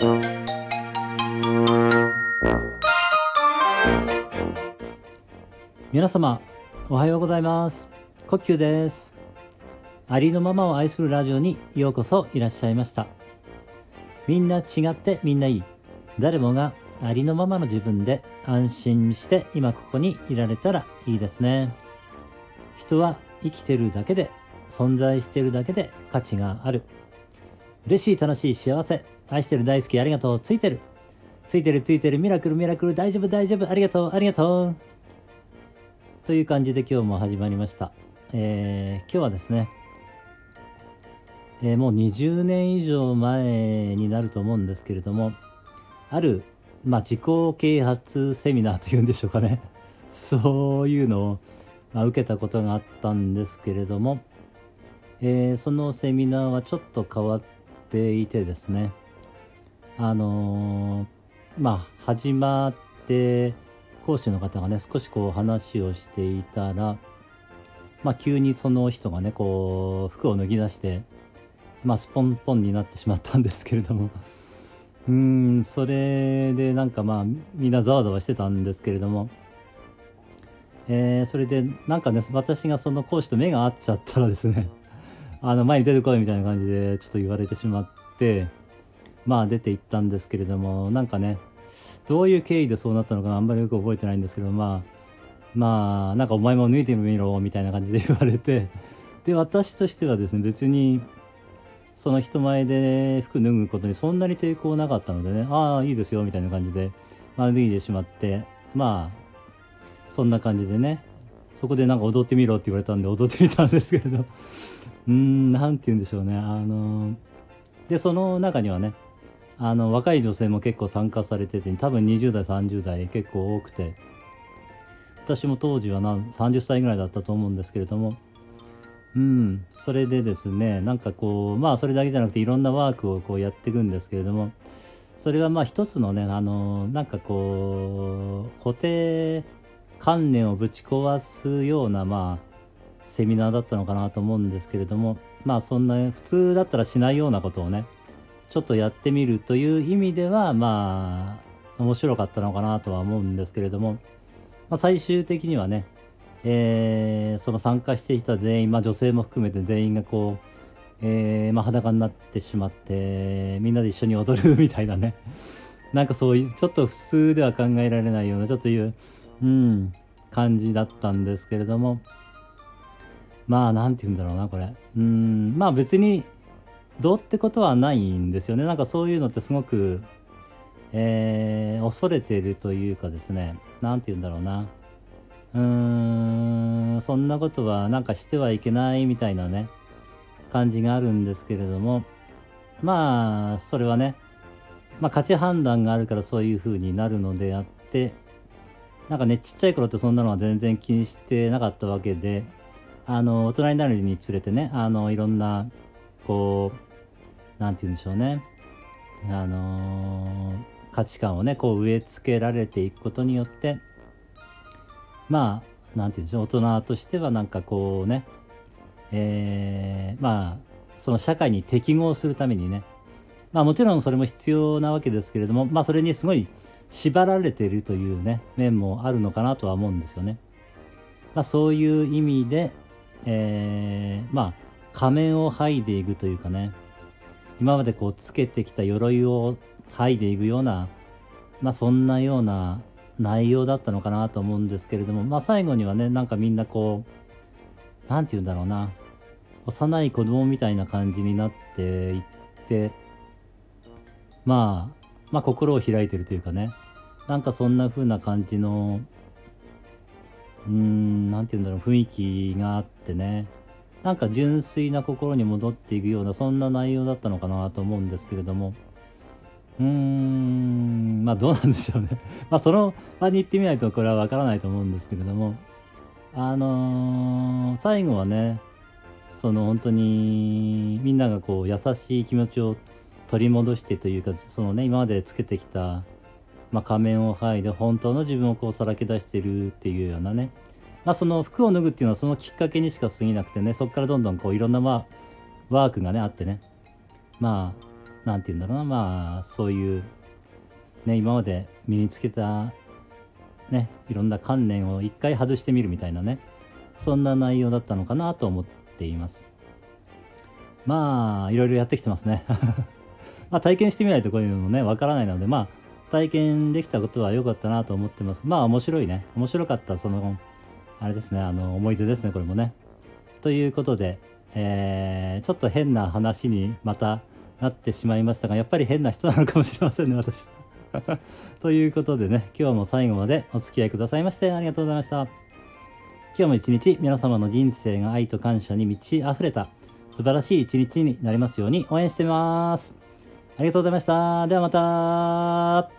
皆様おはようございます。呼吸です。ありのままを愛するラジオにようこそいらっしゃいました。みんな違ってみんないい。誰もがありのままの自分で安心して今ここにいられたらいいですね。人は生きてるだけで存在してるだけで価値がある。嬉しい楽しい幸せ。愛してる大好きありがとう。ついてる。ついてるついてる。ミラクルミラクル。大丈夫大丈夫。ありがとうありがとう。という感じで今日も始まりました、えー、今日はですね、えー、もう20年以上前になると思うんですけれどもある、まあ、自己啓発セミナーというんでしょうかね。そういうのを、まあ、受けたことがあったんですけれども、えー、そのセミナーはちょっと変わっていてですねあの、まあ始まって講師の方がね少しこう話をしていたらまあ急にその人がねこう服を脱ぎ出してまあスポンポンになってしまったんですけれども。うーんそれでなんかまあみんなざわざわしてたんですけれども。えー、それでなんかね私がその講師と目が合っちゃったらですね あの前に出てこいみたいな感じでちょっと言われてしまってまあ出て行ったんですけれどもなんかねどういう経緯でそうなったのかあんまりよく覚えてないんですけどまあまあなんかお前も脱いでみろみたいな感じで言われて で私としてはですね別にその人前で服脱ぐことにそんなに抵抗なかったのでねああいいですよみたいな感じで、まあ、脱いでしまってまあそんな感じでねそこでなんか踊ってみろって言われたんで踊ってみたんですけれどうーん何て言うんでしょうねあのでその中にはねあの若い女性も結構参加されてて多分20代30代結構多くて私も当時はな30歳ぐらいだったと思うんですけれどもうんそれでですねなんかこうまあそれだけじゃなくていろんなワークをこうやっていくんですけれどもそれはまあ一つのねあのなんかこう固定観念をぶち壊すようなまあセミナーだったのかなと思うんですけれどもまあそんな普通だったらしないようなことをねちょっとやってみるという意味ではまあ面白かったのかなとは思うんですけれども、まあ、最終的にはね、えー、その参加していた全員、まあ、女性も含めて全員がこう、えー、まあ、裸になってしまってみんなで一緒に踊るみたいなね。なんかそういうちょっと普通では考えられないようなちょっという、うん、感じだったんですけれども。まあ何て言うんだろうなこれ。うんまあ別にどうってことはないんですよね。なんかそういうのってすごく、えー、恐れてるというかですね。何て言うんだろうな。うーんそんなことはなんかしてはいけないみたいなね感じがあるんですけれども。まあそれはねまあ価値判断があるからそういう風になるのであってなんかねちっちゃい頃ってそんなのは全然気にしてなかったわけであの大人になるにつれてねあのいろんなこう何て言うんでしょうねあのー、価値観をねこう植え付けられていくことによってまあ何て言うんでしょう大人としてはなんかこうねえー、まあその社会に適合するためにねまあもちろんそれも必要なわけですけれどもまあそれにすごい縛られているというね面もあるのかなとは思うんですよね。まあ、そういう意味で、えー、まあ仮面を剥いでいくというかね今までこうつけてきた鎧を剥いでいくような、まあそんなような内容だったのかなと思うんですけれども、まあ最後にはね、なんかみんなこう、なんて言うんだろうな、幼い子供みたいな感じになっていって、まあ、まあ心を開いてるというかね、なんかそんな風な感じの、うーん、なんて言うんだろう、雰囲気があってね、なんか純粋な心に戻っていくようなそんな内容だったのかなと思うんですけれども。うーんまあどうなんでしょうね。まあその場に行ってみないとこれはわからないと思うんですけれども。あのー、最後はねその本当にみんながこう優しい気持ちを取り戻してというかそのね今までつけてきた、まあ、仮面を剥いで本当の自分をこうさらけ出してるっていうようなねまあ、その服を脱ぐっていうのはそのきっかけにしか過ぎなくてねそこからどんどんこういろんな、まあ、ワークがねあってね。まあ何て言うんだろうな。まあそういうね今まで身につけたねいろんな観念を一回外してみるみたいなね。そんな内容だったのかなと思っています。まあいろいろやってきてますね。まあ体験してみないとこういうのもねわからないのでまあ体験できたことは良かったなと思ってます。まあ面白いね。面白かったそのあれですねあの思い出ですねこれもねということで、えー、ちょっと変な話にまたなってしまいましたがやっぱり変な人なのかもしれませんね私 ということでね今日も最後までお付き合いくださいましてありがとうございました今日も一日皆様の人生が愛と感謝に満ち溢れた素晴らしい一日になりますように応援してます。ありがとうございました。ではまた。